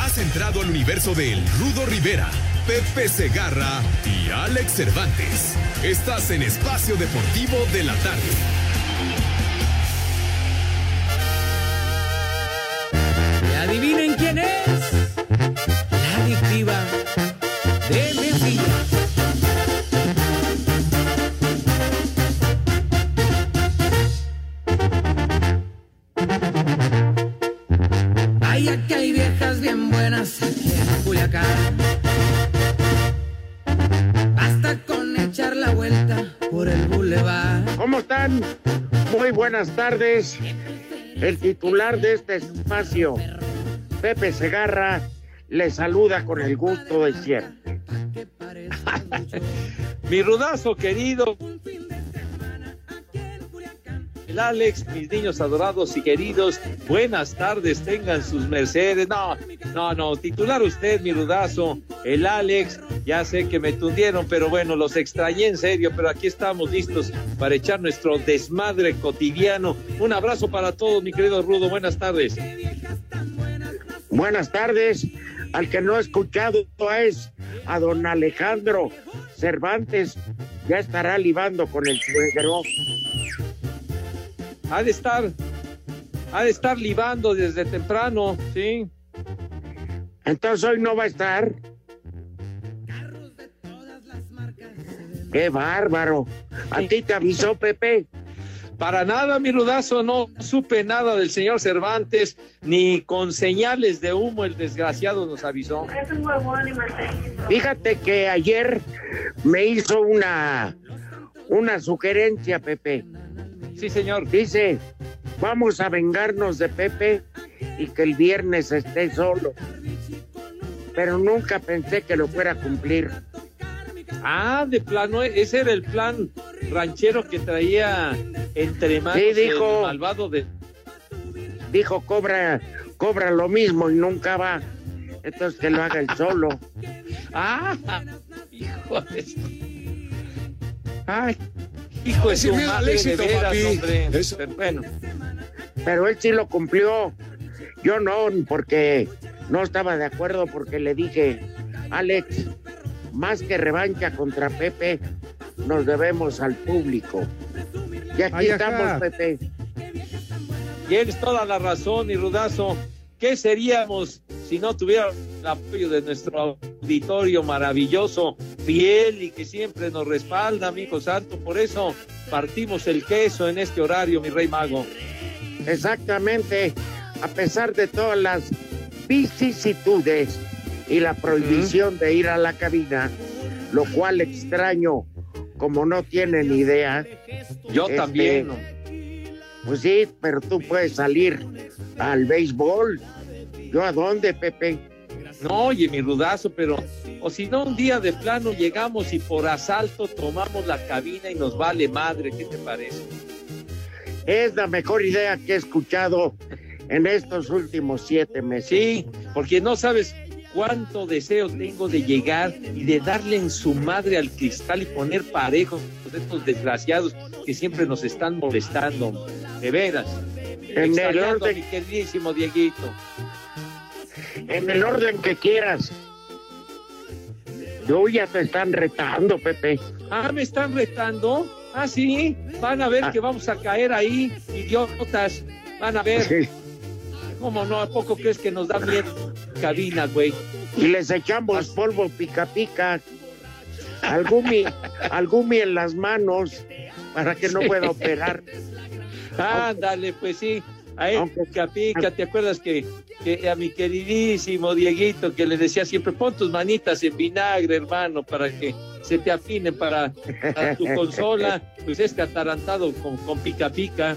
Has entrado al universo de El Rudo Rivera, Pepe Segarra y Alex Cervantes. Estás en Espacio Deportivo de la Tarde. ¿Y adivinen quién es? La adictiva Ay, aquí hay viejas bien buenas aquí en Culiacán. Basta con echar la vuelta por el bulevar. ¿Cómo están? Muy buenas tardes. El titular de este espacio, Pepe Segarra, le saluda con el gusto de siempre. Mi rudazo querido. El Alex, mis niños adorados y queridos, buenas tardes, tengan sus mercedes. No, no, no, titular usted, mi rudazo. El Alex, ya sé que me tundieron, pero bueno, los extrañé en serio, pero aquí estamos listos para echar nuestro desmadre cotidiano. Un abrazo para todos, mi querido Rudo, buenas tardes. Buenas tardes. Al que no ha escuchado es a don Alejandro Cervantes. Ya estará libando con el suegro. Ha de estar, ha de estar libando desde temprano, ¿sí? Entonces hoy no va a estar. ¡Qué bárbaro! ¿A ti te avisó Pepe? Para nada, mi rudazo, no supe nada del señor Cervantes, ni con señales de humo el desgraciado nos avisó. Fíjate que ayer me hizo una, una sugerencia, Pepe. Sí, señor. Dice, vamos a vengarnos de Pepe y que el viernes esté solo. Pero nunca pensé que lo fuera a cumplir. Ah, de plano, ese era el plan ranchero que traía entre manos Sí, dijo. el malvado de... Dijo, cobra, cobra lo mismo y nunca va. Entonces que lo haga él solo. Ah, hijo de... Ay, hijo de su madre, éxito, de veras, papi. hombre. Eso. Pero bueno, Pero él sí lo cumplió. Yo no, porque no estaba de acuerdo porque le dije, Alex, más que revancha contra Pepe, nos debemos al público. Y aquí Ay, estamos, Pepe. tienes toda la razón, mi rudazo. ¿Qué seríamos si no tuviera el apoyo de nuestro auditorio maravilloso, fiel y que siempre nos respalda, amigo santo? Por eso partimos el queso en este horario, mi rey mago. Exactamente, a pesar de todas las vicisitudes y la prohibición de ir a la cabina, lo cual extraño, como no tienen idea. Yo Este, también. Pues sí, pero tú puedes salir al béisbol. ¿Yo a dónde, Pepe? No, oye, mi rudazo, pero. O si no, un día de plano llegamos y por asalto tomamos la cabina y nos vale madre. ¿Qué te parece? Es la mejor idea que he escuchado en estos últimos siete meses. Sí, porque no sabes cuánto deseo tengo de llegar y de darle en su madre al cristal y poner parejos a estos desgraciados que siempre nos están molestando. De veras. En el orden- mi queridísimo Dieguito. En el orden que quieras. Yo ya te están retando, Pepe. Ah, me están retando. Ah, sí. Van a ver Ah. que vamos a caer ahí, idiotas. Van a ver. Sí. ¿Cómo no? ¿A poco crees que nos da miedo cabina, güey? Y les echamos polvo pica pica. Al gumi, al gumi en las manos para que no Sí. pueda operar. Ándale, pues sí. A él, ¿te acuerdas que, que a mi queridísimo Dieguito que le decía siempre, pon tus manitas en vinagre, hermano, para que se te afinen para, tu consola? Pues es que atarantado con, con pica pica.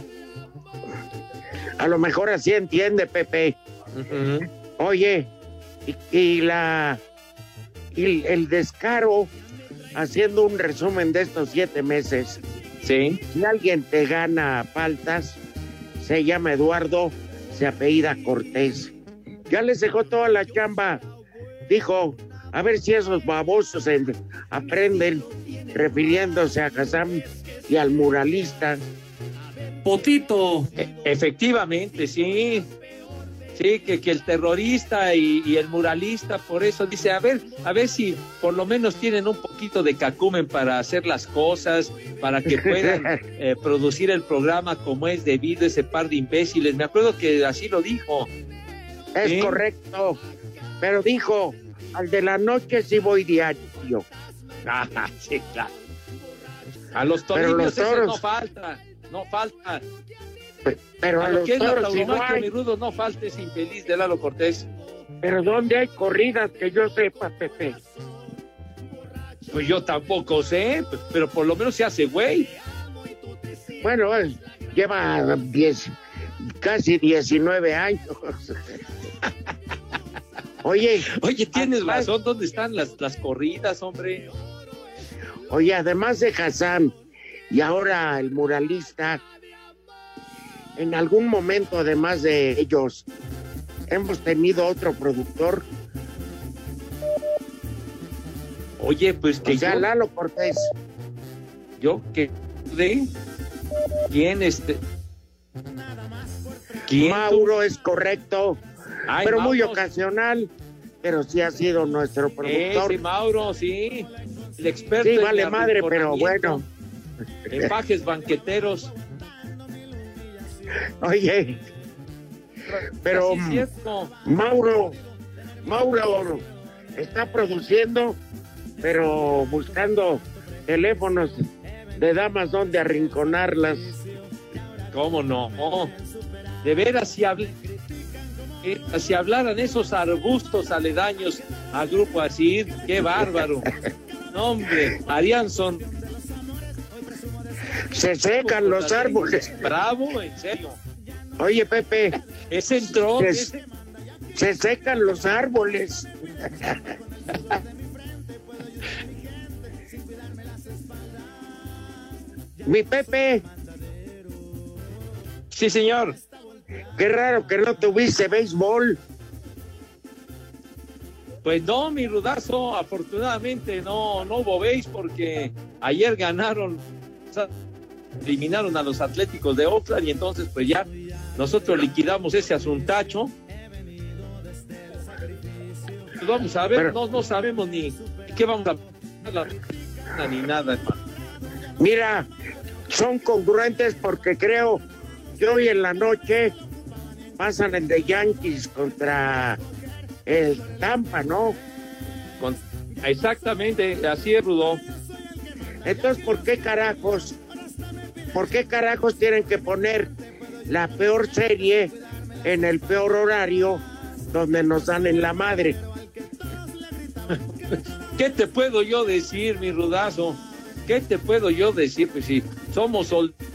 A lo mejor así entiende, Pepe. Oye, y, y la y el descaro haciendo un resumen de estos siete meses. Sí. Si alguien te gana faltas, se llama Eduardo, se apellida Cortés. Ya les dejó toda la chamba. Dijo, a ver si esos babosos en- aprenden, refiriéndose a Kazam y al muralista. Potito. E, efectivamente, sí. Sí, que, que el terrorista y, y el muralista, por eso dice, a ver, a ver si por lo menos tienen un poquito de cacumen para hacer las cosas, para que puedan eh, producir el programa como es debido ese par de imbéciles. Me acuerdo que así lo dijo. Es Sí. correcto. Pero dijo, al de la noche sí voy diario. Ah, sí, claro. A los toros- no falta, no falta. Pero a a lo los que toros igual. mi rudo, no falta ese infeliz de Lalo Cortés. Pero ¿dónde hay corridas que yo sepa, Pepe? Pues yo tampoco sé, pero por lo menos se hace güey. Bueno, lleva 10, casi 19 años. Oye, Oye, tienes razón, ¿dónde están las, las corridas, hombre? Oye, además de Hassan y ahora el muralista, en algún momento, además de ellos, hemos tenido otro productor, Oye, pues que o sea, yo, Lalo Cortés. yo que de quién este ¿Quién? Mauro es correcto, Ay, pero muy ocasional, pero sí ha sido nuestro productor. Ese Mauro, sí. El experto Sí, en vale madre, pero bueno. En pajes banqueteros. Oye, pero. Mauro, Mauro está produciendo, pero buscando teléfonos de damas donde arrinconarlas. ¿Cómo no? De veras, si, habl- eh, si hablaran esos arbustos aledaños al grupo así, qué bárbaro. No, hombre, harían son. Se secan los árboles. Bravo, en serio. Oye, Pepe, Ese entró. Se- secan los árboles. Mi Pepe, Sí, señor. qué raro que no tuviste béisbol. Pues no, mi rudazo, afortunadamente no, no hubo béis porque ayer ganaron, eliminaron a los Atléticos de Oakland y entonces pues ya nosotros liquidamos ese asuntacho. Pues vamos a ver, Pero- no, no sabemos ni qué vamos a ni nada, hermano. Mira, son congruentes porque creo que hoy en la noche pasan el de Yankees contra el Tampa, ¿no? Con- exactamente, así es, Rudo. Entonces, ¿por qué carajos? ¿Por qué carajos tienen que poner la peor serie en el peor horario donde nos dan en la madre? ¿Qué te puedo yo decir, mi rudazo? ¿Qué te puedo yo decir? Pues sí, somos soldados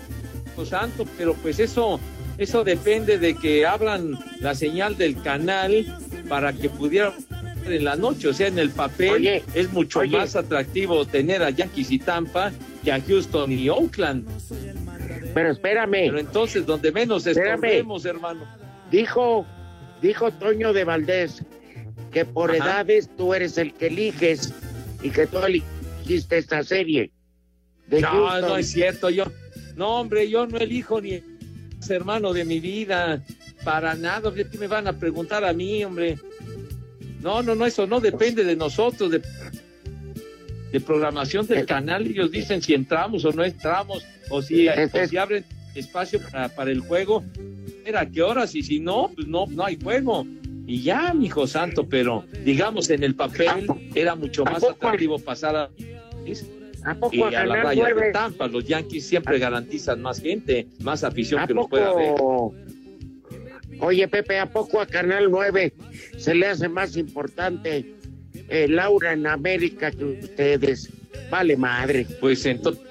santo, pero pues eso, eso depende de que abran la señal del canal para que pudieran ver en la noche. O sea, en el papel Oye, es mucho oye. más atractivo tener a Yankees y Tampa que a Houston y Oakland. Pero espérame, Pero entonces, donde menos estorbemos, hermano. dijo, dijo Toño de Valdés que por Ajá. edades tú eres el que eliges y que tú eligiste esta serie. De No, Houston. no es cierto, yo. No, hombre, yo no elijo ni hermano de mi vida. Para nada, ¿qué me van a preguntar a mí, hombre? No, no, no, eso no depende de nosotros, de, de programación del canal. Ellos dicen si entramos o no entramos, o si, o si abren espacio para, para el juego. Era qué horas y si no, pues no, no hay juego. Y ya, mijo santo, pero digamos en el papel era mucho más atractivo pasar a, y a la raya de Tampa. Los Yankees siempre garantizan más gente, más afición que los pueda ver. Oye, Pepe, ¿a poco a Canal 9 se le hace más importante eh, Laura en América que ustedes? Vale madre. Pues entonces,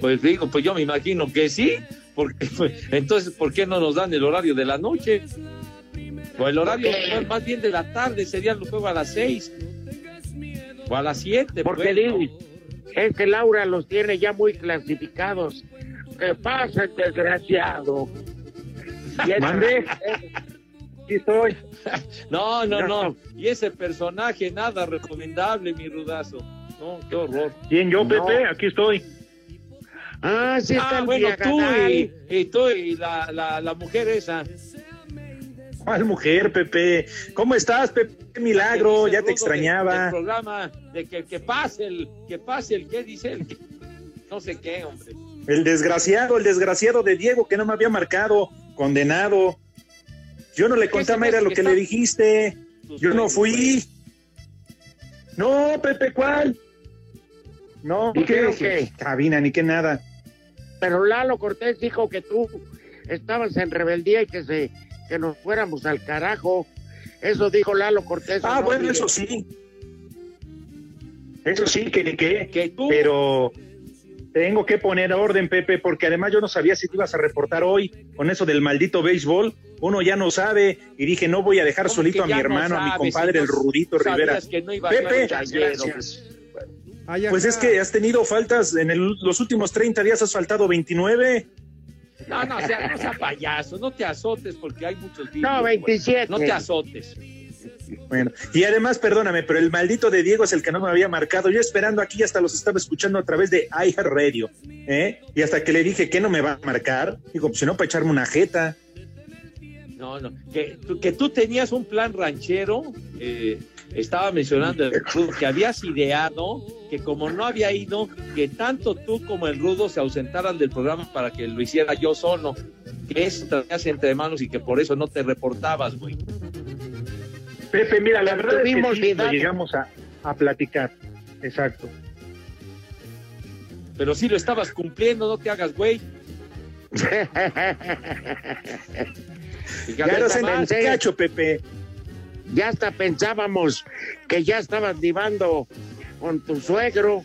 pues digo, pues yo me imagino que sí, porque pues, entonces, ¿por qué no nos dan el horario de la noche? O el horario más bien de la tarde sería los juegos a las seis o a las siete. Porque pues, es que Laura los tiene ya muy clasificados. ¿Qué pasa, desgraciado? ¿Mande? Aquí estoy. No, no, no. Y ese personaje, nada recomendable, mi rudazo. No, qué horror. ¿Quién, yo, Pepe? Aquí estoy. Ah, sí, está ah, bueno, tú y, y, tú y la, la, la mujer esa. ¿Cuál mujer, Pepe? ¿Cómo estás, Pepe? Milagro, ya te extrañaba. el programa de que, que pase el, que pase el, ¿qué dice? El, no sé qué, hombre. El desgraciado, el desgraciado de Diego que no me había marcado, condenado. Yo no le conté a Mayra lo que, le dijiste. Yo no fui. No, Pepe, ¿cuál? No, ¿Y qué, Cabina, ni qué nada. Pero Lalo Cortés dijo que tú estabas en rebeldía y que se que nos fuéramos al carajo. Eso dijo Lalo Cortés. Ah, bueno, eso sí. Eso sí, que ni qué. Pero tengo que poner orden, Pepe, porque además yo no sabía si te ibas a reportar hoy con eso del maldito béisbol. Uno ya no sabe y dije, no voy a dejar solito a mi hermano, a mi compadre, el Rudito Rivera. Pepe, pues es que has tenido faltas en los últimos 30 días, has faltado 29. No, no, sea, no sea payaso, no te azotes porque hay muchos vídeos. No, 27. No te azotes. Bueno, y además, perdóname, pero el maldito de Diego es el que no me había marcado. Yo esperando aquí hasta los estaba escuchando a través de iHeartRadio, ¿eh? Y hasta que le dije que no me va a marcar, digo, pues si no, para echarme una jeta. No, no, que, que tú tenías un plan ranchero, eh, estaba mencionando el que habías ideado que como no había ido, que tanto tú como el Rudo se ausentaran del programa para que lo hiciera yo solo, que eso te entre manos y que por eso no te reportabas, güey. Pepe, mira, la verdad es que llegamos a, platicar, exacto. Pero si lo estabas cumpliendo, no te hagas, güey. ya no se cacho, Pepe. Ya hasta pensábamos que ya estabas divando con tu suegro.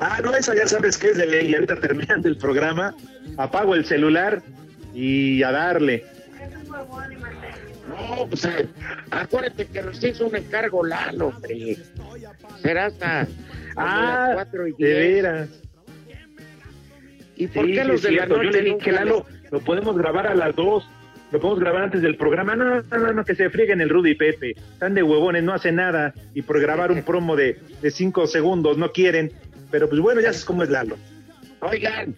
Ah, no, eso ya sabes que es de ley. Ahorita terminando el programa, apago el celular y a darle. No, pues acuérdate que nos hizo un encargo Lalo, hombre. Será hasta ah, cuatro y de veras. ¿Y por qué los de la noche Yo le dije Lalo lo podemos grabar a las dos lo podemos grabar antes del programa. No, no, no, que se frieguen el Rudy y Pepe. Están de huevones, no hacen nada. Y por grabar un promo de, de cinco segundos no quieren. Pero pues bueno, ya sabes cómo es Lalo. Oigan,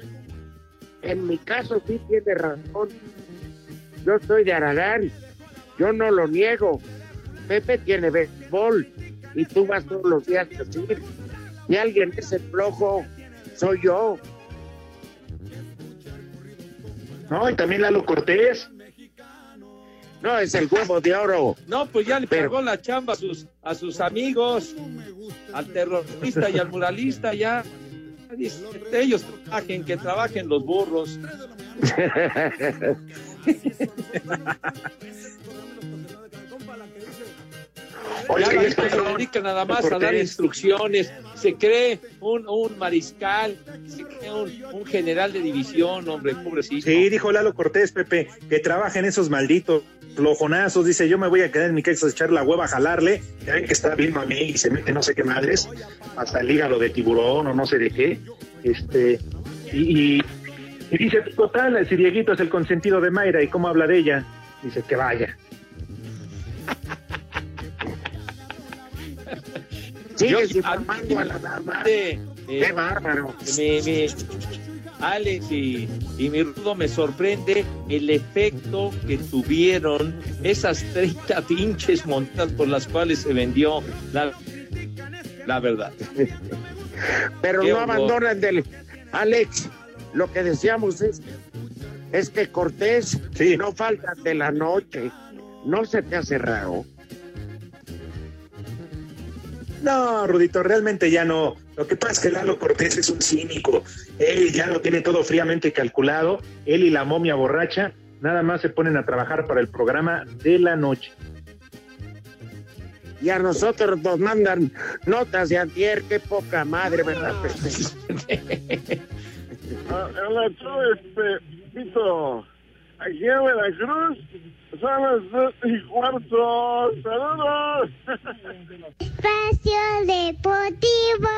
en mi caso sí tiene razón. Yo soy de Aragán. Yo no lo niego. Pepe tiene béisbol. Y tú vas todos los días a decir. Y alguien es el flojo, soy yo. No, y también Lalo Cortés. No, es el huevo de oro. No, pues ya le pegó la chamba a sus, a sus amigos, al terrorista y al muralista, ya. Ellos trabajen, que trabajen los burros. Oye, se dedica nada más a dar instrucciones, se cree un, un mariscal, se cree un, un, general de división, hombre, pobrecito. Sí, dijo Lalo Cortés, Pepe, que trabajen esos malditos flojonazos, dice, yo me voy a quedar en mi casa a echar la hueva a jalarle, ya ven que está viendo a mí y se mete no sé qué madres, hasta el hígado de tiburón o no sé de qué, este, y, y, dice, total, si Dieguito es el consentido de Mayra, ¿y cómo habla de ella? Dice, que vaya. Sigues informando a la dama. Qué bárbaro. Alex y, mi rudo me sorprende el efecto que tuvieron esas 30 pinches montas por las cuales se vendió la, la verdad. Pero no abandonan del Alex. Lo que decíamos es Es que Cortés, no falta de la noche. ¿No se te hace raro? No, Rudito, realmente ya no. Lo que pasa es que Lalo Cortés es un cínico. Él ya lo tiene todo fríamente calculado. Él y la momia borracha nada más se ponen a trabajar para el programa de la noche. Y a nosotros nos mandan notas de antier, qué poca madre, ¿verdad? Ah, este, Pito, aquí en Veracruz son las dos y cuarto. ¡Saludos! Espacio Deportivo.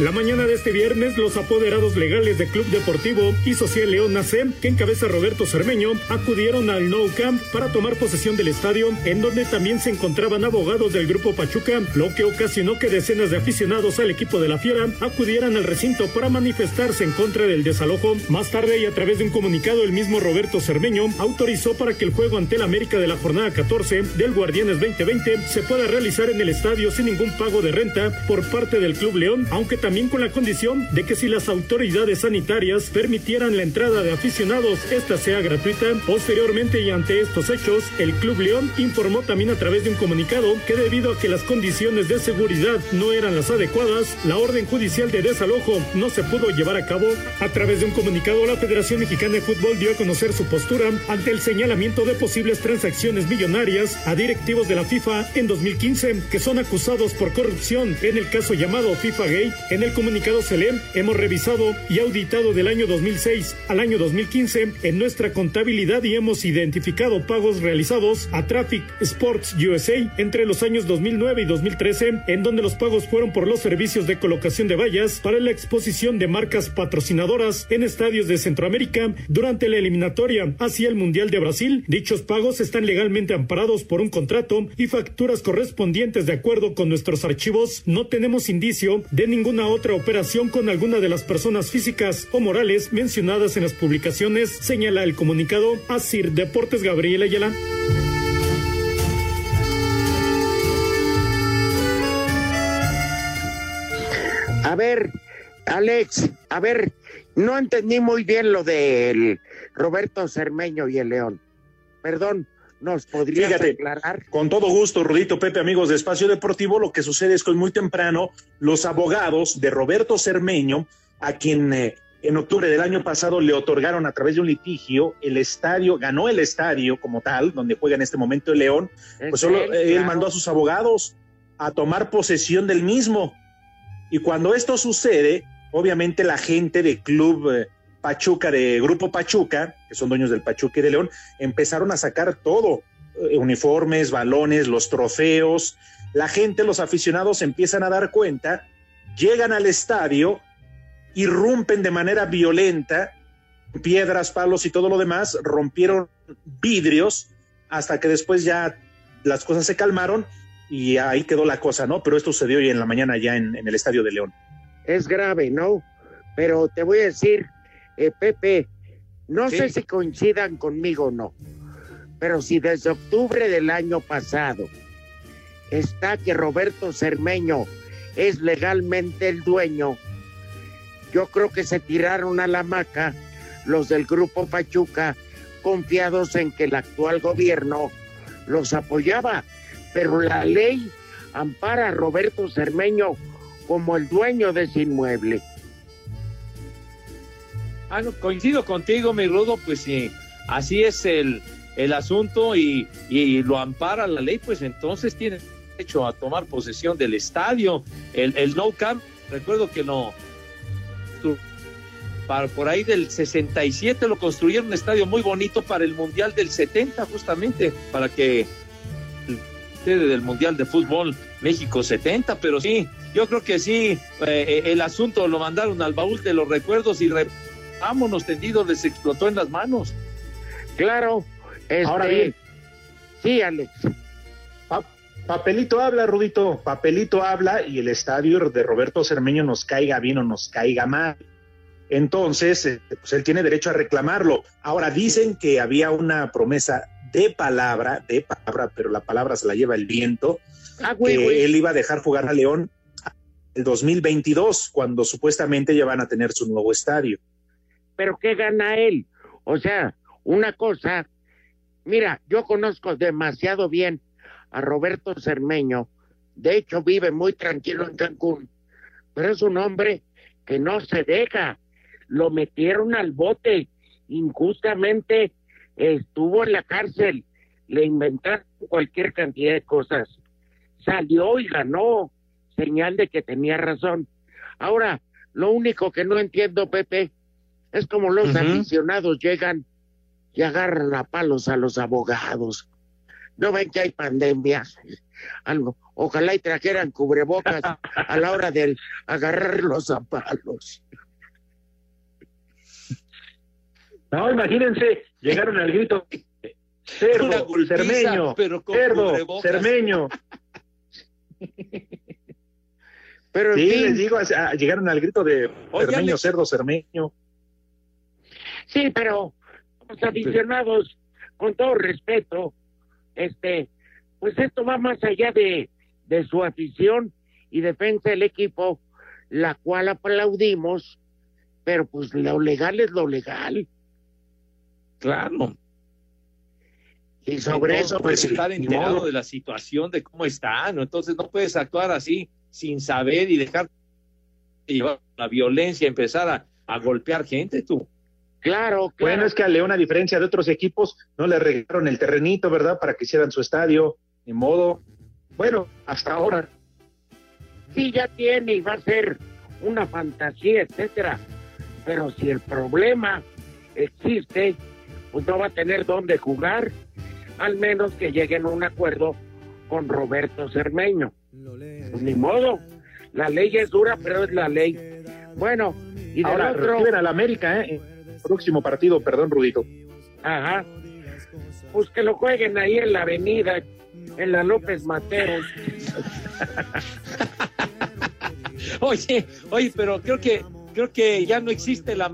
La mañana de este viernes, los apoderados legales de Club Deportivo y Social León AC, que encabeza Roberto Cermeño, acudieron al Nou Camp para tomar posesión del estadio, en donde también se encontraban abogados del Grupo Pachuca, lo que ocasionó que decenas de aficionados al equipo de la Fiera acudieran al recinto para manifestarse en contra del desalojo. Más tarde y a través de un comunicado, el mismo Roberto Cermeño autorizó para que el juego ante el América de la jornada 14 del Guardianes 2020 se pueda realizar en el estadio sin ningún pago de renta por parte del Club León, aunque también también con la condición de que si las autoridades sanitarias permitieran la entrada de aficionados, esta sea gratuita. Posteriormente y ante estos hechos, el Club León informó también a través de un comunicado que debido a que las condiciones de seguridad no eran las adecuadas, la orden judicial de desalojo no se pudo llevar a cabo. A través de un comunicado, la Federación Mexicana de Fútbol dio a conocer su postura ante el señalamiento de posibles transacciones millonarias a directivos de la FIFA en 2015 que son acusados por corrupción en el caso llamado FIFA Gate el comunicado se lee, hemos revisado y auditado del año 2006 al año 2015 en nuestra contabilidad y hemos identificado pagos realizados a Traffic Sports USA entre los años 2009 y 2013, en donde los pagos fueron por los servicios de colocación de vallas para la exposición de marcas patrocinadoras en estadios de Centroamérica durante la eliminatoria hacia el Mundial de Brasil. Dichos pagos están legalmente amparados por un contrato y facturas correspondientes de acuerdo con nuestros archivos. No tenemos indicio de ninguna otra operación con alguna de las personas físicas o morales mencionadas en las publicaciones, señala el comunicado Asir Deportes Gabriel Ayala. A ver, Alex, a ver, no entendí muy bien lo del Roberto Cermeño y el León. Perdón, ¿Nos podría aclarar? Con todo gusto, Rudito Pepe, amigos de Espacio Deportivo, lo que sucede es que muy temprano los abogados de Roberto Cermeño, a quien eh, en octubre del año pasado le otorgaron a través de un litigio el estadio, ganó el estadio como tal, donde juega en este momento el León, pues solo él, mandó a sus abogados a tomar posesión del mismo. Y cuando esto sucede, obviamente la gente de club eh, Pachuca, de Grupo Pachuca, que son dueños del Pachuca y de León, empezaron a sacar todo, eh, uniformes, balones, los trofeos. La gente, los aficionados empiezan a dar cuenta, llegan al estadio, irrumpen de manera violenta, piedras, palos y todo lo demás, rompieron vidrios hasta que después ya las cosas se calmaron y ahí quedó la cosa, ¿no? Pero esto sucedió hoy en la mañana ya en, el estadio de León. Es grave, ¿no? Pero te voy a decir, eh, Pepe, no sé si coincidan conmigo o no, pero si desde octubre del año pasado está que Roberto Cermeño es legalmente el dueño, yo creo que se tiraron a la maca los del grupo Pachuca confiados en que el actual gobierno los apoyaba, pero la ley ampara a Roberto Cermeño como el dueño de ese inmueble. Ah, coincido contigo, mi Rudo, pues sí, así es el, el asunto y, lo ampara la ley, pues entonces tiene derecho a tomar posesión del estadio. El, el no camp, recuerdo que no, para, por ahí del 67 lo construyeron un estadio muy bonito para el Mundial del 70, justamente, para que del Mundial de Fútbol México 70, pero sí, yo creo que sí, eh, el asunto lo mandaron al baúl de los recuerdos y vámonos tendidos, les explotó en las manos. Claro. Ahora este, bien. Sí, Alex. papelito habla, Rudito, papelito habla y el estadio de Roberto Cermeño nos caiga bien o nos caiga mal. Entonces, eh, pues él tiene derecho a reclamarlo. Ahora dicen que había una promesa de palabra, de palabra, pero la palabra se la lleva el viento, ah, que él iba a dejar jugar a León el 2022, cuando supuestamente ya van a tener su nuevo estadio. Pero ¿qué gana él? O sea, una cosa, mira, yo conozco demasiado bien a Roberto Cermeño, de hecho vive muy tranquilo en Cancún, pero es un hombre que no se deja, lo metieron al bote injustamente, estuvo en la cárcel, le inventaron cualquier cantidad de cosas, salió y ganó, señal de que tenía razón. Ahora, lo único que no entiendo, Pepe, es como los aficionados llegan y agarran a palos a los abogados. No ven que hay pandemia. Algo. Ojalá y trajeran cubrebocas a la hora de agarrarlos a palos. No, imagínense, llegaron al grito cerdo, cermeño, cerdo, cermeño. Pero en sí, fin. les digo, ah, llegaron al grito de cermeño, cerdo, cermeño. Sí, pero los aficionados, con todo respeto, este, pues esto va más allá de, de su afición y defensa del equipo, la cual aplaudimos, pero pues lo legal es lo legal. Claro. Y sobre eso, pues, estar enterado modo. de la situación, de cómo está, ¿no? Entonces no puedes actuar así sin saber y dejar llevar la violencia, empezar a, a golpear gente, tú. Claro, Bueno, es que a León, a diferencia de otros equipos, no le regalaron el terrenito, ¿verdad? Para que hicieran su estadio, de modo. Bueno, hasta ahora. sí ya tiene y va a ser una fantasía, etcétera. Pero si el problema existe, pues no va a tener dónde jugar, al menos que lleguen a un acuerdo con Roberto Cermeño. Pues ni modo, la ley es dura, pero es la ley. Bueno, y Ahora otro, reciben al América, ¿eh? Próximo partido, perdón, Rudito. ajá, pues que lo jueguen ahí en la avenida, en la López Mateos. Oye, oye, pero creo que creo que ya no existe la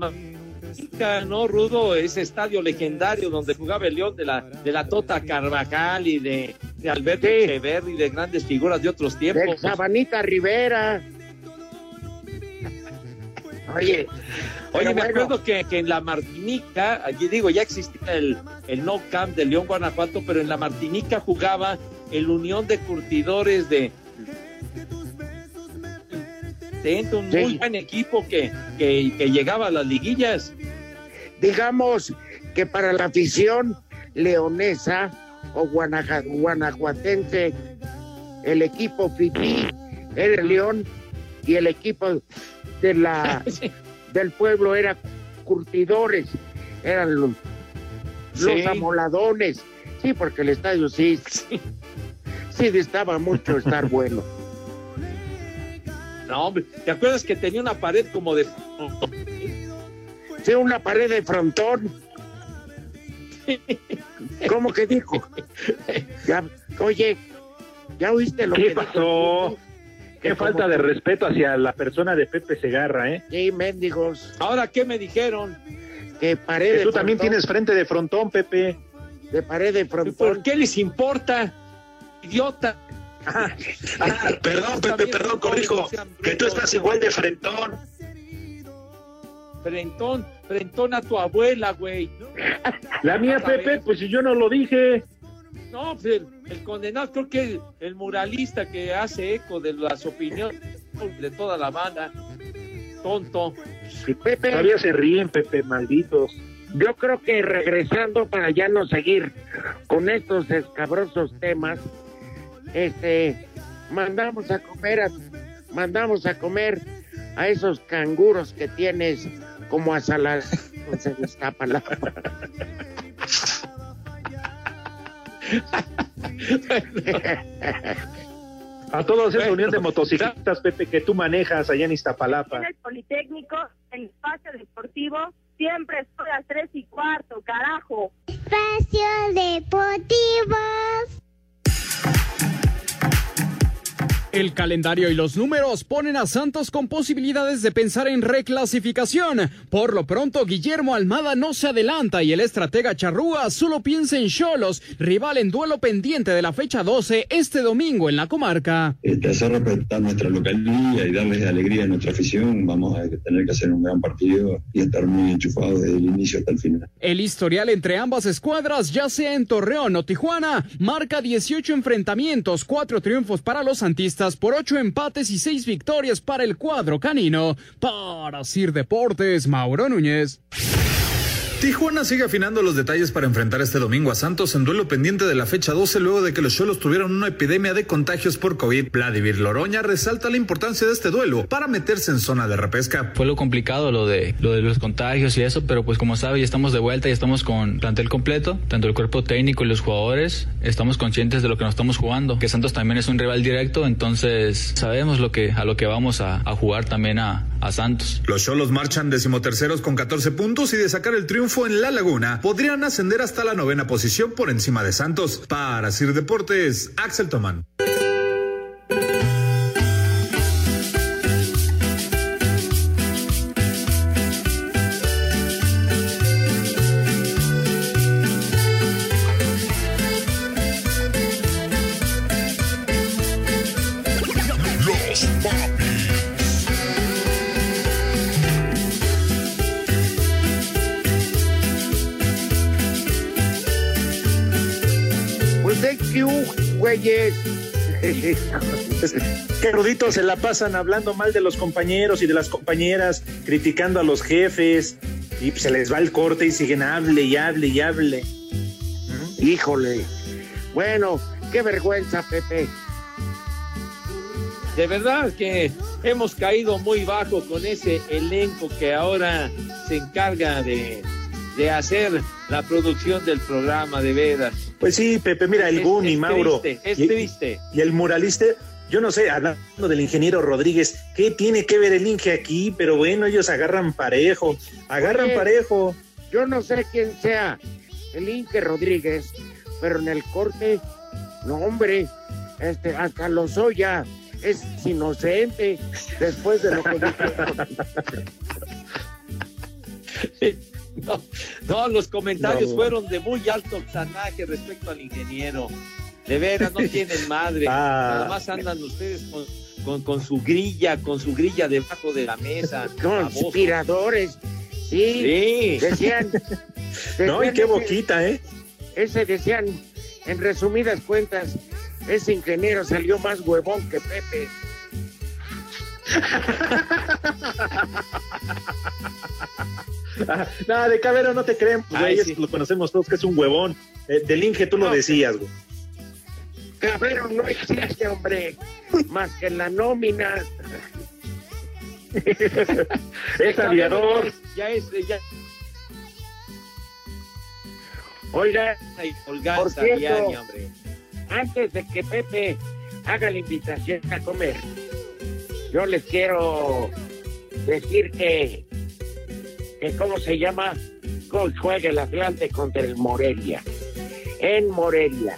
¿no, Rudo? Ese estadio legendario donde jugaba el León de la, de la Tota Carvajal y de, de Alberto Echeverri y de grandes figuras de otros tiempos. Sabanita Rivera. Oye, Oye, me acuerdo que, que en la Martinica, allí digo, ya existía el, el No Camp de León, Guanajuato, pero en la Martinica jugaba el Unión de Curtidores de... de un muy buen equipo que, que, que llegaba a las liguillas. digamos que para la afición leonesa o guanaja- guanajuatense, el equipo FIFI era el León y el equipo de la del pueblo era curtidores, eran los, los Sí. amoladones. Sí, porque el estadio sí, sí, distaba mucho estar bueno. No, hombre, ¿te acuerdas que tenía una pared como de... Sí, una pared de frontón. ¿Cómo que dijo? Ya, oye, ¿ya oíste lo ¿Qué que dijo? Qué falta de respeto hacia la persona de Pepe Segarra, ¿eh? Sí, mendigos. Ahora, ¿qué me dijeron? Que pared Que de tú también tienes frente de frontón, Pepe. De pared de ¿Por frontón. qué les importa? Idiota. Ah, perdón, Pepe, perdón, corrijo. Que tú estás igual de frentón. Frentón, frentón a tu abuela, güey. La mía, Pepe, pues si yo no lo dije. No, pues el, condenado, creo que el, muralista que hace eco de las opiniones de toda la banda. Tonto. Pepe, Todavía se ríen, Pepe, malditos. yo creo que regresando para ya no seguir con estos escabrosos temas, este, mandamos a comer, a- mandamos a comer a esos canguros que tienes como a salar en Iztapalapa. A todos esa unión de motociclistas, Pepe, que tú manejas allá en Iztapalapa. En el Politécnico, el espacio deportivo, siempre estoy a las tres y cuarto, carajo. Espacio Deportivo. El calendario y los números ponen a Santos con posibilidades de pensar en reclasificación. Por lo pronto, Guillermo Almada no se adelanta y el estratega Charrúa solo piensa en Cholos, rival en duelo pendiente de la fecha 12 este domingo en la comarca. Este, hacer respetar nuestra localidad y darles alegría a nuestra afición, vamos a tener que hacer un gran partido y estar muy enchufados desde el inicio hasta el final. El historial entre ambas escuadras, ya sea en Torreón o Tijuana, marca 18 enfrentamientos, 4 triunfos para los santistas por ocho empates y seis victorias para el cuadro canino. Para Sir Deportes, Mauro Núñez. Tijuana sigue afinando los detalles para enfrentar este domingo a Santos en duelo pendiente de la fecha 12 luego de que los Cholos tuvieron una epidemia de contagios por COVID. Vladimir Loroña resalta la importancia de este duelo para meterse en zona de repesca. Fue lo complicado lo de lo de los contagios y eso, pero pues como sabe ya estamos de vuelta y estamos con plantel completo, tanto el cuerpo técnico y los jugadores, estamos conscientes de lo que nos estamos jugando, que Santos también es un rival directo, entonces sabemos lo que a lo que vamos a, a jugar también a, a Santos. Los Cholos marchan decimoterceros con 14 puntos y de sacar el triunfo en La Laguna, podrían ascender hasta la novena posición por encima de Santos. Para Sir Deportes, Axel Tomán. Qué ruditos se la pasan hablando mal de los compañeros y de las compañeras, criticando a los jefes, y se les va el corte y siguen hable y hable y hable. Híjole. Bueno, qué vergüenza, Pepe. De verdad que hemos caído muy bajo con ese elenco que ahora se encarga de, de hacer la producción del programa, de veras. Pues sí, Pepe, mira, el es Mauro. triste, es y, triste. Y el muralista, yo no sé, hablando del ingeniero Rodríguez, ¿qué tiene que ver el Inge aquí? Pero bueno, ellos agarran parejo, agarran Oye, parejo. Yo no sé quién sea el Inque Rodríguez, pero en el corte, no hombre, este, hasta Lozoya es inocente después de lo que dijeron. No, no, los comentarios No. fueron de muy alto octanaje respecto al ingeniero. De veras, no tienen madre. Ah. Nada más andan ustedes con, con, con su grilla, con su grilla debajo de la mesa. Conspiradores. Sí, Sí. decían. No, y decían qué boquita, ¿eh? Ese decían, en resumidas cuentas, ese ingeniero salió más huevón que Pepe. Ah, No, de Cabero no te creemos, Ay, güey, es- sí. lo conocemos todos que es un huevón. Eh, del Inge tú lo decías, güey. Cabrero no existe, hombre, más que en la nómina. Es aviador. Ya es, ya Oiga, por cierto, diaria, hombre. antes de que Pepe haga la invitación a comer, yo les quiero decir que, que ¿cómo se llama? Hoy juega el Atlante contra el Morelia. En Morelia.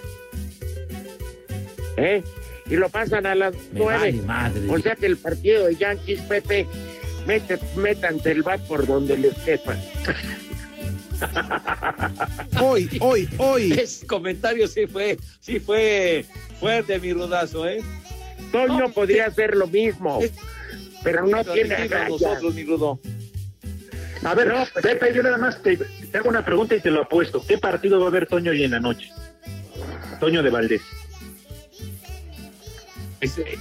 ¿Eh? Y lo pasan a las nueve. O sea que el partido de Yankees, Pepe, mete, métanse el bat por donde les quepa. Hoy, hoy, hoy. Ese comentario sí fue, sí fue fuerte, mi rudazo, ¿eh? Toño podría hacer lo mismo, pero no tiene agallas. nosotros, mi rudo. A ver, No, pues- Pepe, yo nada más te, te hago una pregunta y te lo apuesto. ¿Qué partido va a haber Toño hoy en la noche? Toño de Valdés. Eh,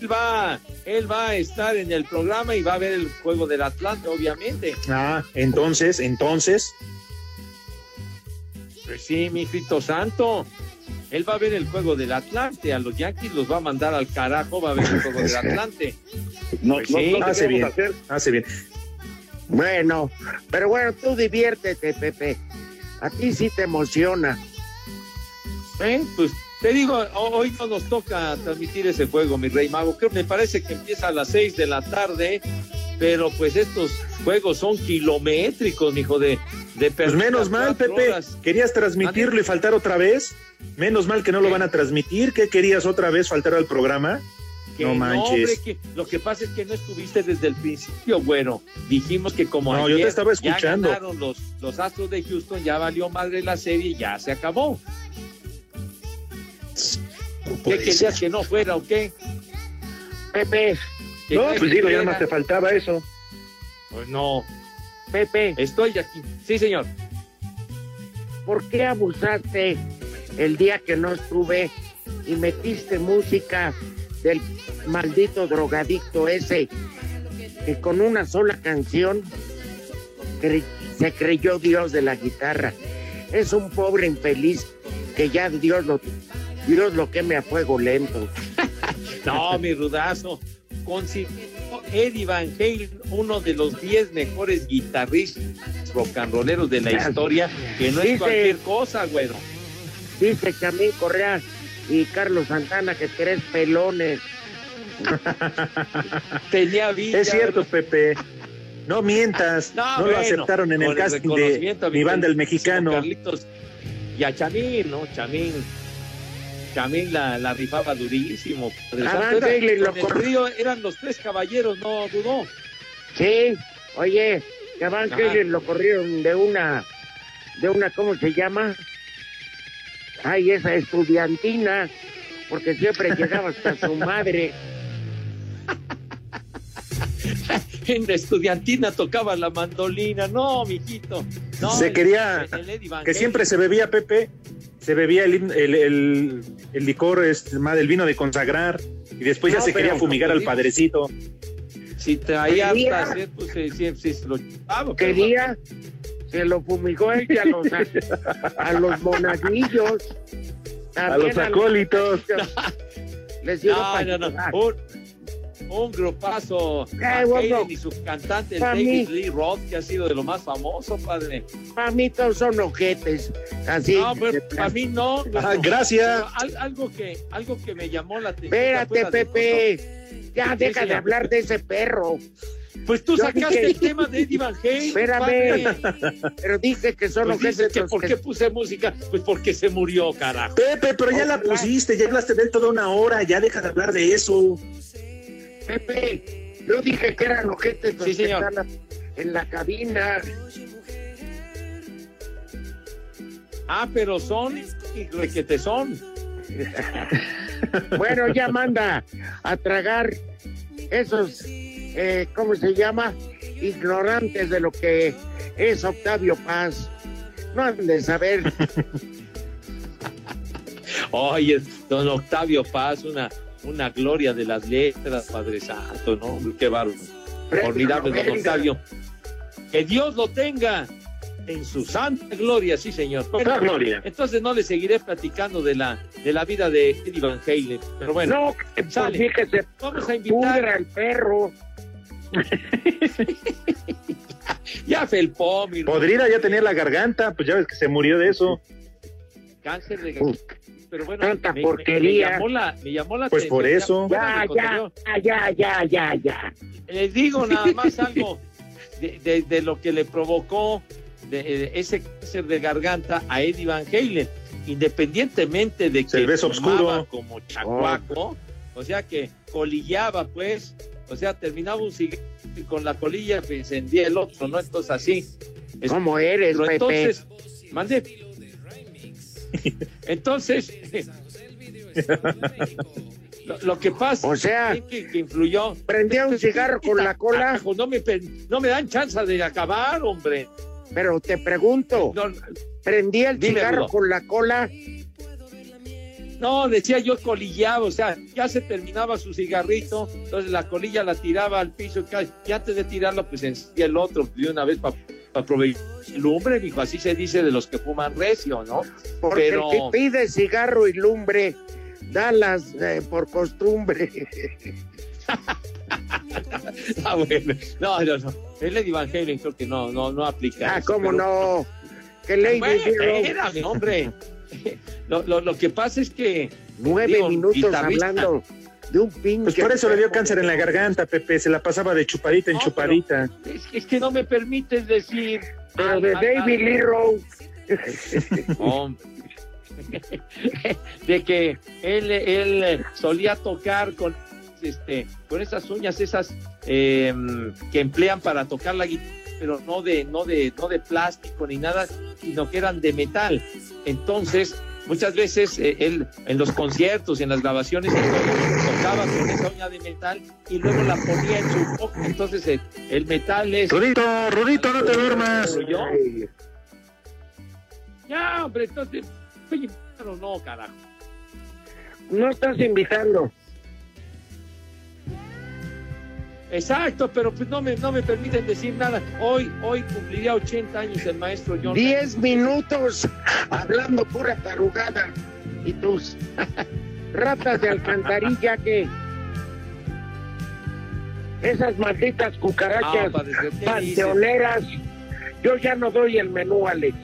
él va, él va a estar en el programa y va a ver el juego del Atlante, obviamente. Ah, entonces, entonces. Pues sí, mi santo. Él va a ver el juego del Atlante. A los Yankees los va a mandar al carajo, va a ver el juego del Atlante. No, Pues no, sí. no hace bien, hace bien. Bueno, pero bueno, tú diviértete, Pepe. A ti sí te emociona. ¿Eh? Pues te digo, ho- hoy no nos toca transmitir ese juego, mi rey mago. Creo me parece que empieza a las seis de la tarde, pero pues estos juegos son kilométricos, mijo, de, de Pues menos mal, Pepe. ¿Querías transmitirlo y faltar otra vez? Menos mal que no lo van a transmitir. ¿Qué querías otra vez faltar al programa? Que No manches. hombre, que lo que pasa es que no estuviste desde el principio, bueno. Dijimos que como No, yo te estaba ya escuchando. ganaron los, los Astros de Houston, ya valió madre la serie y ya se acabó. ¿Qué puede querías ser. que no fuera o qué? Pepe, ¿Qué No, pues digo, ya más te faltaba eso. Pues no, Pepe, estoy aquí. Sí, señor. ¿por qué abusaste el día que no estuve y metiste música del maldito drogadicto ese que con una sola canción cre- se creyó Dios de la guitarra? Es un pobre infeliz que ya Dios lo, Dios lo queme a fuego lento. No, mi rudazo. Considero Eddie Van Halen uno de los 10 mejores guitarristas rock and rolleros de la historia, que no es Dice- cualquier cosa, güero. Dice Chamín Correa y Carlos Santana que tres pelones. Tenía vida. Es cierto, Pepe. No mientas. No, lo bueno, aceptaron en el casting de mi banda el mexicano. Carlitos y a Chamín, ¿no? Chamín. Chamín la, la rifaba durísimo. Padre Ah. Era- lo con el corre- trío eran los tres caballeros, no dudó. Sí, oye, que Van Ajá. Halen lo corrieron de una, de una, ¿cómo se llama? Ay, esa estudiantina, porque siempre llegaba hasta su madre. En la estudiantina tocaba la mandolina. No, mijito. No, se el- quería que siempre se bebía Pepe se bebía el, el, el- el licor este, más del vino de consagrar y después ya No, se quería fumigar al padrecito. Si traía Quería- harta sed, pues sí, sí, sí, se lo chupaba, pero- Quería, se lo fumigó él a los, a, a los monaguillos. a los acólitos. Les No, no, no. Un, un grupazo. Halen y su cantante, el Pa' David mí. Lee Roth, que ha sido de lo más famoso, padre. Para mí todos son ojetes. Así. no, pero para mí no. Ah, gracias. Pero algo, que, algo que me llamó la atención. Espérate, ¿te acuerdas de Pepe. Ya deja de señor. hablar de ese perro. Pues tú Yo sacaste dije- el tema de Eddie Van Halen. Espérame. padre. Pero dice que son Pues dices que ¿Por que- qué puse música? Pues porque se murió, carajo. Pepe pero ya la pusiste ya hablaste de él toda una hora ya deja de hablar de eso Pepe, yo dije que eran ojetes los Sí, que señor. están en la cabina. Ah, pero son y requete son. Bueno, ya manda a tragar esos, eh, ¿cómo se llama? Ignorantes de lo que es Octavio Paz. No han de saber. Oye, don Octavio Paz, una, una gloria de las letras, Padre Santo, ¿no? Qué bárbaro. Formidable, don. Octavio. Que Dios lo tenga en su santa gloria, sí, señor. Toda gloria. Entonces no le seguiré platicando de la, de la vida de Eddie Van Halen. Pero bueno, no, por sale. mí que se vamos a invitar. el perro. Ya felpó, mi Podrida ya tenía la garganta pues ya ves que se murió de eso cáncer de garganta. Pero bueno, Tanta me, porquería. me llamó la, me llamó la Pues por eso. Ya, ya, ya, ya, ya, ya. Les digo nada más algo de, de- de lo que le provocó de, de ese cáncer de garganta a Eddie Van Halen, independientemente de que fumaba oscuro. como chacuaco, o sea que colillaba pues, o sea, terminaba un cigarro y con la colilla encendía el otro, ¿no? Entonces así. Es- ¿Cómo eres, pero Pepe? entonces, mande. Entonces, lo, lo que pasa O sea, es que, que influyó. prendía un cigarro con la cola, Carajo, no me, no me dan chance de acabar, hombre. pero te pregunto, No, prendía el Dime, cigarro con la cola. no, decía yo colillaba, o sea, ya se terminaba su cigarrito, entonces la colilla la tiraba al piso y antes de tirarlo, pues encendía el otro de una vez para lumbre, dijo, así se dice de los que fuman recio, ¿no? Porque Pero- el que pide cigarro y lumbre, da las eh, por costumbre. Ah, bueno. No, no, no. Eddie Van Halen creo que no, no, no aplica. ah, eso, cómo pero- no. Bueno, Di espérame, hombre. Lo, lo, lo que pasa es que nueve digo, minutos hablando de un pinche. pues por eso le dio cáncer en la garganta Pepe se la pasaba de chupadita en No, chupadita es, es que no me permites decir. Pero Ay, de ay, David ay, Lee Rowe. de que él, él solía tocar con este, con esas uñas, esas eh, que emplean para tocar la guitarra, pero no de, no de, no de plástico ni nada, sino que eran de metal. Entonces, muchas veces eh, él en los conciertos y en las grabaciones y todo, tocaba con esa uña de metal y luego la ponía en su boca. Entonces el, el metal es. Rudito, Rudito, no te duermas. ¿Yo? Ya, hombre, entonces. Oye, pero no, carajo. No estás invitando. Exacto, pero pues no me, no me permiten decir nada. Hoy, hoy cumpliría 80 años el maestro John. Diez minutos hablando pura tarugada. Y tus ratas de alcantarilla que esas malditas cucarachas Ah, panteoneras. Yo ya no doy el menú, Alex.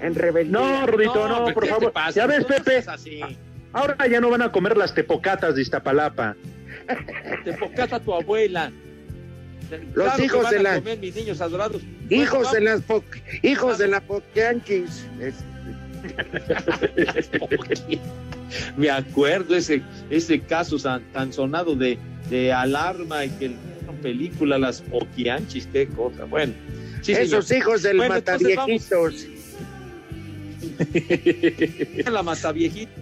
En rebeldía. No, Rudito, no, pero por ¿qué te favor. pasa? Ya ves, No Pepe, ahora ya no van a comer las tepocatas de Iztapalapa. Te pocata tu abuela. Los Claro hijos de a la- comer mis niños adorados. Hijos Bueno, de las po- hijos de la poquianchis. Es- Me acuerdo ese, ese caso tan, tan sonado de, de alarma y que película las Okianchis, qué cosa. Bueno, sí, Esos señor. hijos del Bueno, mataviejitos. La mataviejita.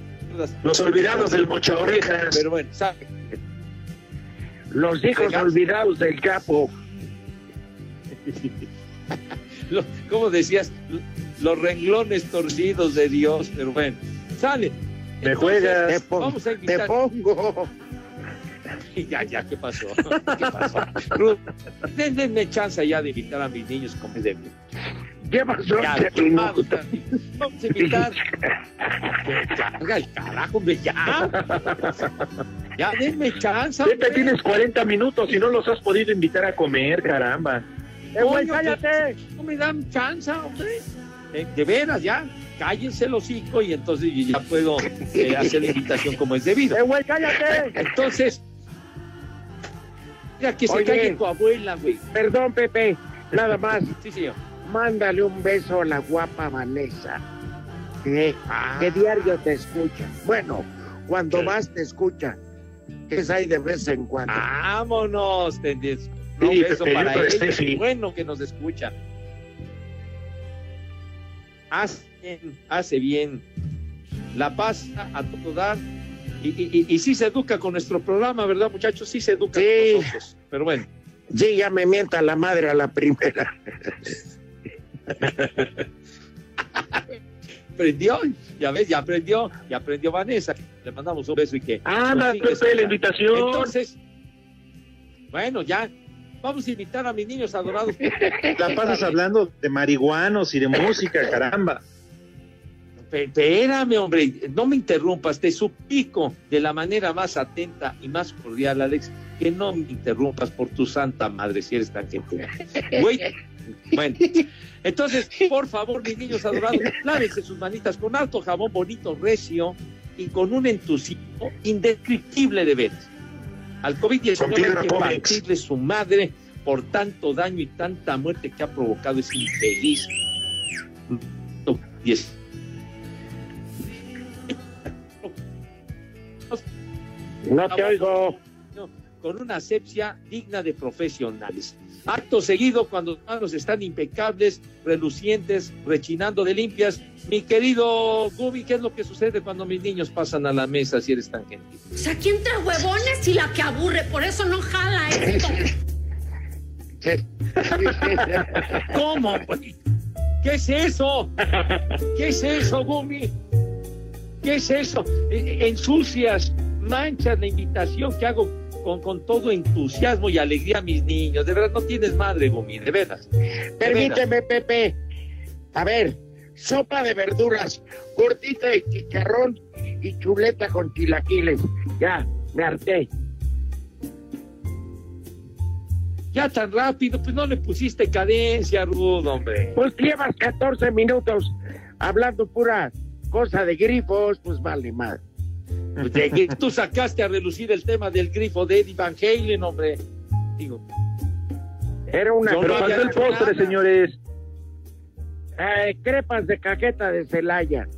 Los olvidados del mocha orejas. Pero bueno, sabe. Los hijos Venga. olvidados del capo. ¿Cómo decías? Los renglones torcidos de Dios, pero bueno, sale. Me Entonces, juegas. Te, pon- Vamos a te pongo. Ya, ya, ¿qué pasó? ¿Qué pasó? Ruth, den- denme chance ya de invitar a mis niños como es de Llevas Ya, 11 minutos. Vamos a invitar. Ya, haga el carajo, hombre, ya. Ya, denme chance. Pepe, hombre. tienes 40 minutos y no los has podido invitar a comer, caramba. ¡Eh, güey, cállate! No me dan chance, hombre. Eh, de veras, ya. Cállense el hocico y entonces ya puedo eh, hacer la invitación como es debido. ¡Eh, güey, cállate! Entonces, mira que se Oye. calle tu abuela, güey. Perdón, Pepe. Nada más. Sí, señor. Mándale un beso a la guapa Vanessa. Que, Ah. que diario te escucha. Bueno, cuando vas te escucha. Que es ahí de vez en cuando. Vámonos, tendes. Un Sí, para con Steffi. Bueno que nos escucha. Hace bien, hace bien. La pasa a todo dar. Y, y, y, y sí se educa con nuestro programa, ¿verdad, muchachos? Sí se educa Sí. con nosotros. Pero bueno. Sí, ya me mienta la madre a la primera. Aprendió, ya ves, ya aprendió, ya aprendió Vanessa. Le mandamos un beso y que. Pepe, la escuchando. invitación. Entonces, bueno, ya. Vamos a invitar a mis niños adorados. La pasas hablando de marihuanos y de música, caramba. Espérame, hombre, no me interrumpas, te suplico de la manera más atenta y más cordial, Alex, que no me interrumpas por tu santa madre, si eres tan gentil. Güey, bueno, entonces, por favor, mis niños adorados, lávense sus manitas con alto jabón bonito, recio y con un entusiasmo indescriptible de veras. Al Con COVID-19 piedra hay que partirle su madre por tanto daño y tanta muerte que ha provocado ese infeliz. No te oigo. con una asepsia digna de profesionales. Acto seguido, cuando las manos están impecables, relucientes, rechinando de limpias. Mi querido Gubi, ¿qué es lo que sucede cuando mis niños pasan a la mesa si eres tan gentil? O sea, aquí entre huevones y la que aburre, por eso no jala esto. ¿Cómo? güey? ¿Qué es eso? ¿Qué es eso, Gumi? ¿Qué es eso? Eh, Ensucias, manchas la invitación que hago con, con todo entusiasmo y alegría a mis niños. De verdad, no tienes madre, Gumi, de veras. De veras. Permíteme, Pepe. A ver, sopa de verduras, gordita de chicharrón y chuleta con chilaquiles. Ya, me harté. Ya tan rápido, pues no le pusiste cadencia, Rudo, hombre. Pues llevas 14 minutos hablando pura cosa de grifos, pues vale más. Pues de que tú sacaste a relucir el tema del grifo de Eddie Van Halen, hombre. Digo, Era una Yo no Pero había falta el postre, nada. señores. Eh, crepas de cajeta de Celaya.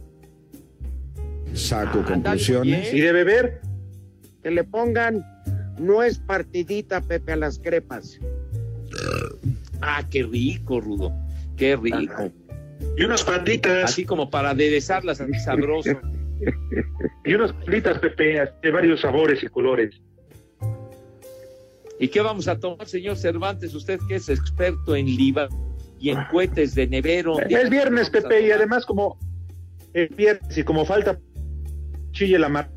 Saco Ándale, conclusiones. ¿Y de beber? Que le pongan no es partidita, Pepe, a las crepas. Ah, qué rico, Rudo. Qué rico. Y unas panditas. Así como para aderezarlas así sabroso. Y unas panditas, Pepe, de varios sabores y colores. ¿Y qué vamos a tomar, señor Cervantes? Usted que es experto en liba y en cohetes de nevero. Es viernes, Pepe, y además como es viernes y como falta chille la mar,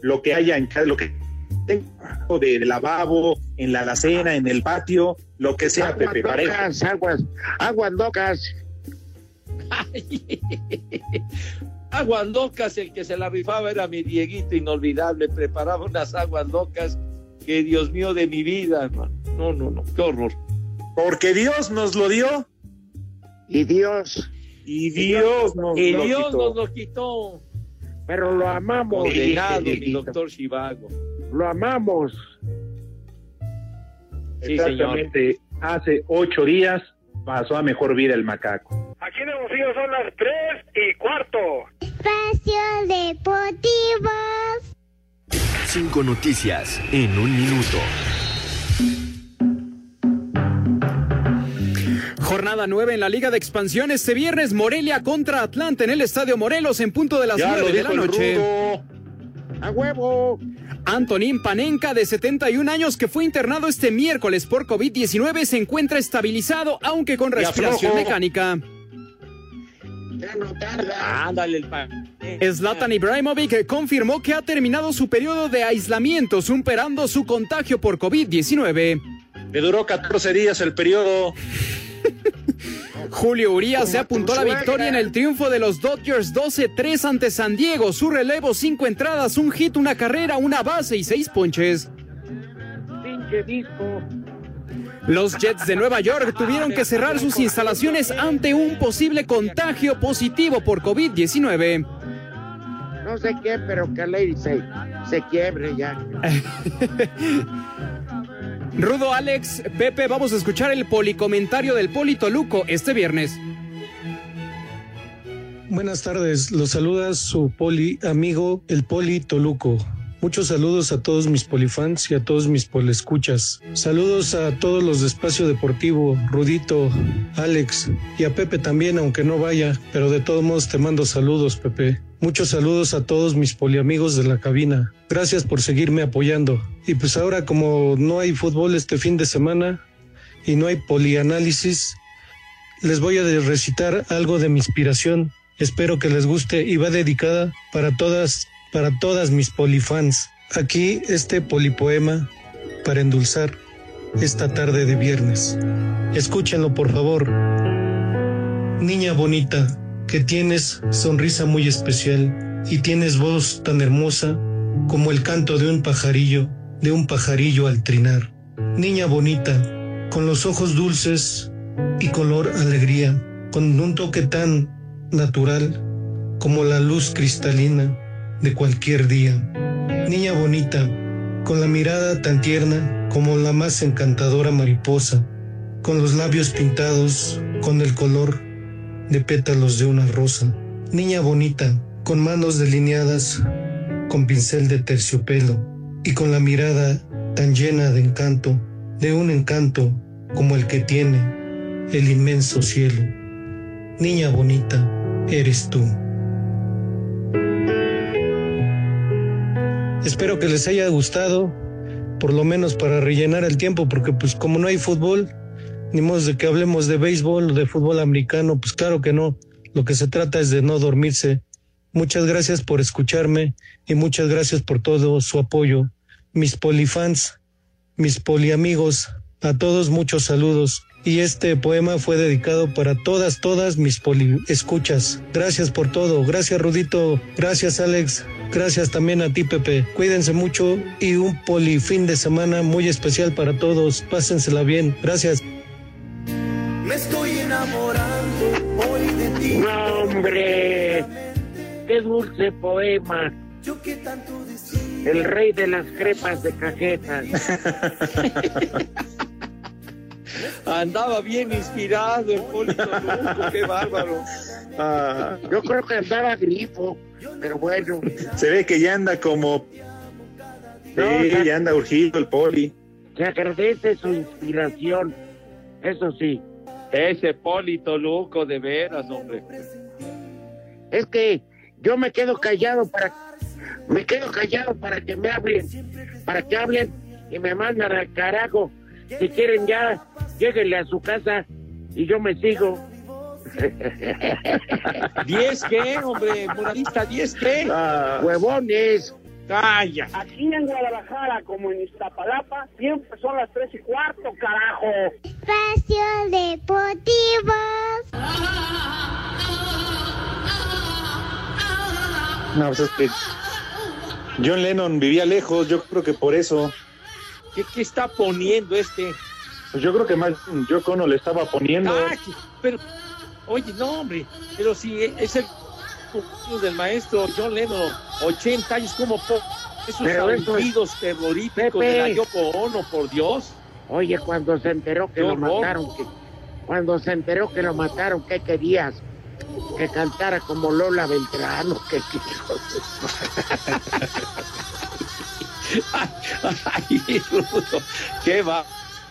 lo que haya en casa, lo que tengo de lavabo, en la alacena, en el patio, lo que sea, Aguas Pepe, locas, aguas, aguas locas. Aguas locas, el que se la rifaba era mi Dieguito inolvidable, preparaba unas aguas locas que Dios mío de mi vida, hermano. No, no, no, qué horror. Porque Dios nos lo dio. Y Dios. Y Dios nos Y lo Dios quitó. nos lo quitó. Pero lo amamos. Condenado, mi doctor Chivago. Lo amamos. Sí, señor. Exactamente. Hace ocho días pasó a mejor vida el macaco. Aquí en Hermosillo son las tres y cuarto. Espacio Deportivo. Cinco noticias en un minuto. Jornada 9 en la Liga de Expansión este viernes Morelia contra Atlanta en el Estadio Morelos en punto de las Ya 9 lo de la noche. A huevo. Antonín Panenka, de 71 años, que fue internado este miércoles por COVID-19, se encuentra estabilizado, aunque con respiración mecánica. Ya no tarda. Ándale el pan. Zlatan Ibrahimovic confirmó que ha terminado su periodo de aislamiento, superando su contagio por COVID-19. Le duró 14 días el periodo. Julio Urias se apuntó la victoria en el triunfo de los Dodgers 12-3 ante San Diego. Su relevo, cinco entradas, un hit, una carrera, una base y seis ponches. Pinche disco. Los Jets de Nueva York tuvieron que cerrar sus instalaciones ante un posible contagio positivo por COVID-19. No sé qué, pero que Lady se, se quiebre ya. Rudo Alex, Pepe, vamos a escuchar el policomentario del Poli Toluco este viernes. Buenas tardes, los saluda su poli amigo, el Poli Toluco. Muchos saludos a todos mis polifans y a todos mis polescuchas. Saludos a todos los de Espacio Deportivo, Rudito, Alex y a Pepe también, aunque no vaya, pero de todos modos te mando saludos, Pepe. Muchos saludos a todos mis poliamigos de la cabina. Gracias por seguirme apoyando. Y pues ahora como no hay fútbol este fin de semana y no hay polianálisis, les voy a recitar algo de mi inspiración. Espero que les guste y va dedicada para todas, para todas mis polifans. Aquí este polipoema para endulzar esta tarde de viernes. Escúchenlo por favor. Niña bonita, que tienes sonrisa muy especial y tienes voz tan hermosa como el canto de un pajarillo, de un pajarillo al trinar. Niña bonita, con los ojos dulces y color alegría, con un toque tan natural como la luz cristalina de cualquier día. Niña bonita, con la mirada tan tierna como la más encantadora mariposa, con los labios pintados con el color de pétalos de una rosa. Niña bonita, con manos delineadas con pincel de terciopelo y con la mirada tan llena de encanto, de un encanto como el que tiene el inmenso cielo. Niña bonita, eres tú. Espero que les haya gustado, por lo menos para rellenar el tiempo, porque pues como no hay fútbol, ni modo de que hablemos de béisbol o de fútbol americano, pues claro que no. Lo que se trata es de no dormirse. Muchas gracias por escucharme y muchas gracias por todo su apoyo. Mis polifans, mis poliamigos, a todos muchos saludos. Y este poema fue dedicado para todas, todas mis poli escuchas. Gracias por todo. Gracias Rudito. Gracias Alex. Gracias también a ti Pepe. Cuídense mucho y un poli fin de semana muy especial para todos. Pásensela bien. Gracias. Me estoy enamorando hoy de ti. No, hombre. Qué dulce poema. Yo que tanto decía. El rey de las crepas de cajetas. Andaba bien inspirado el Poli Toluco, qué bárbaro. Ah, Yo creo que andaba grifo, pero bueno. se ve que ya anda como Sí, ya anda urgido el poli. Se agradece su inspiración, eso sí. Ese Poli Toluco, de veras, hombre. Es que yo me quedo callado para me quedo callado para que me hablen, para que hablen y me mandan al carajo. Si quieren ya, lléguenle a su casa y yo me sigo. ¿Diez qué, hombre? Moralista, ¿diez qué? Huevones. Calla. Aquí en Guadalajara, como en Iztapalapa, siempre son las tres y cuarto, carajo. Espacio Deportivo. No, pues es que John Lennon vivía lejos, yo creo que por eso. ¿Qué, qué está poniendo este? Pues yo creo que más yo Cono le estaba poniendo. Ah, pero, oye, no, hombre, pero si es el del maestro John Lennon, 80 años, como po esos eso es- aullidos terroríficos Pepe. de la Yoko Ono, por Dios. Oye, cuando se enteró que lo mataron, que, cuando se enteró que lo mataron, ¿qué querías? Que cantara como Lola Beltrano, que Ay, Rudo, qué va.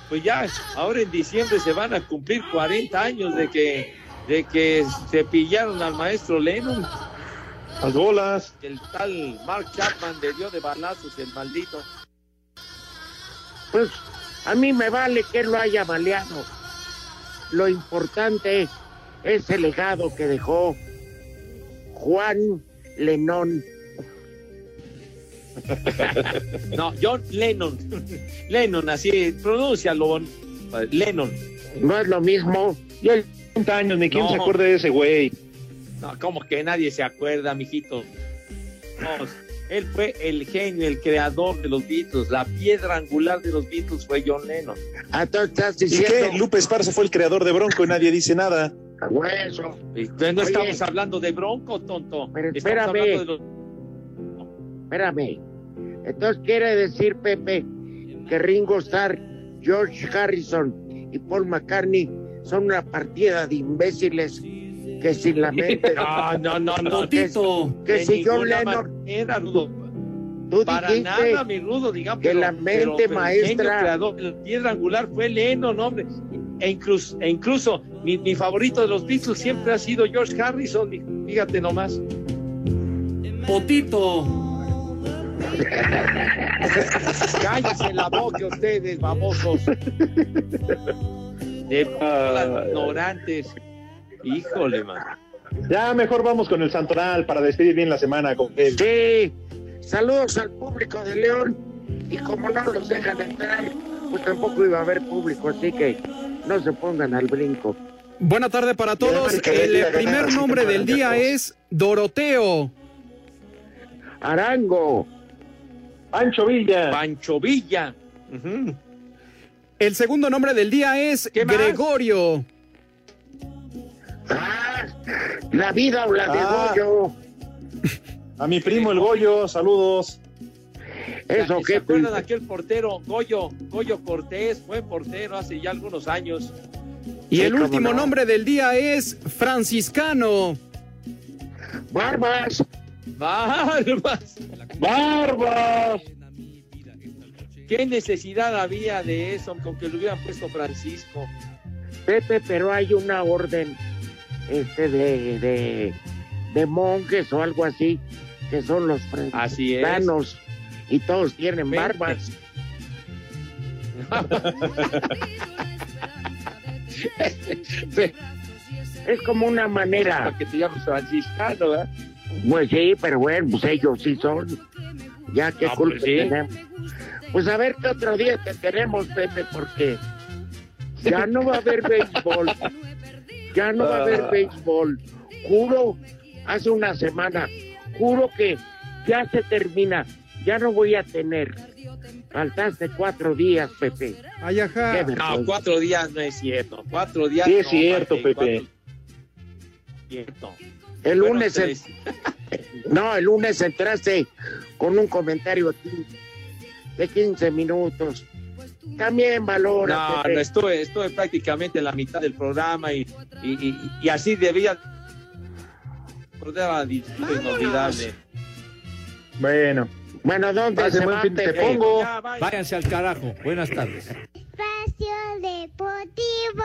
Pues ya, ahora en diciembre se van a cumplir 40 años de que, de que se pillaron al maestro Lennon. Las bolas. El tal Mark Chapman le dio de balazos el maldito. Pues a mí me vale que él lo haya baleado. Lo importante es el legado que dejó Juan Lenón. No, John Lennon. Lennon, así, pronúncialo. Lennon. No es lo mismo. Y él 30 años, ni quién No. se acuerda de ese güey. No, como que nadie se acuerda, mijito. No, él fue el genio, el creador de los Beatles. La piedra angular de los Beatles fue John Lennon. Ah, tú estás ¿Y qué? Lupe Esparza fue el creador de Bronco y nadie dice nada. No Oye. estamos hablando de Bronco, tonto. Pero Estamos espérame. hablando de los Espérame. Entonces quiere decir, Pepe, que Ringo Starr, George Harrison y Paul McCartney son una partida de imbéciles que sin la mente. No, no, no, no. Que, que De si John Lennon, manera, Rudo. tú Para dijiste nada, mi Rudo, digamos. que pero- la mente pero- pero el maestra- genio creador de la piedra angular fue Lennon, hombre. E incluso, e incluso mi, mi favorito de los Beatles siempre ha sido George Harrison. Fíjate nomás. Potito. Cállese la boca ustedes, babosos. De las ignorantes. Híjole, man. Ya mejor vamos con el Santoral para despedir bien la semana con él. Sí, saludos al público de León. Y como no los dejan entrar, pues tampoco iba a haber público, así que no se pongan al brinco. Buena tarde para todos. El primer nombre del día es Doroteo. Arango. Pancho Villa. Pancho Villa. El segundo nombre del día es. Gregorio. Ah, la vida o la de Ah. Goyo. A mi primo el Goyo, saludos. Eso ¿Se que acuerdan de aquel portero, Goyo, Goyo Cortés? Fue portero hace ya algunos años. Y Sí, el último no. nombre del día es Franciscano. Barbas. ¡Barbas! ¡Barbas! ¿Qué necesidad había de eso con que le hubieran puesto Francisco? Pepe, pero hay una orden este de, de, de monjes o algo así, que son los franciscanos. Y todos tienen barbas. Es como una manera. Para que te llames franciscano, ¿verdad? Pues sí, pero bueno, pues ellos sí son. Ya que No, culpa pues sí. tenemos. Pues a ver qué otro día te tenemos, Pepe, porque ya no va a haber béisbol. Ya no va a haber Ah. béisbol. Juro, hace una semana, juro que ya se termina. Ya no voy a tener. Faltaste cuatro días, Pepe. Ay, ajá. Qué No, cuatro días no es cierto. Cuatro días Sí es no, cierto, Pepe. cuatro- Cierto. El lunes, no, el lunes entraste con un comentario aquí de 15 minutos. También valora. No, Pepe. no, estuve, estuve prácticamente en la mitad del programa y, y, y- y así debía. Inolvidable. Bueno, Bueno, ¿dónde Pase se buen va, fin, te Pepe? pongo. Váyanse al carajo. Buenas tardes. Espacio Deportivo.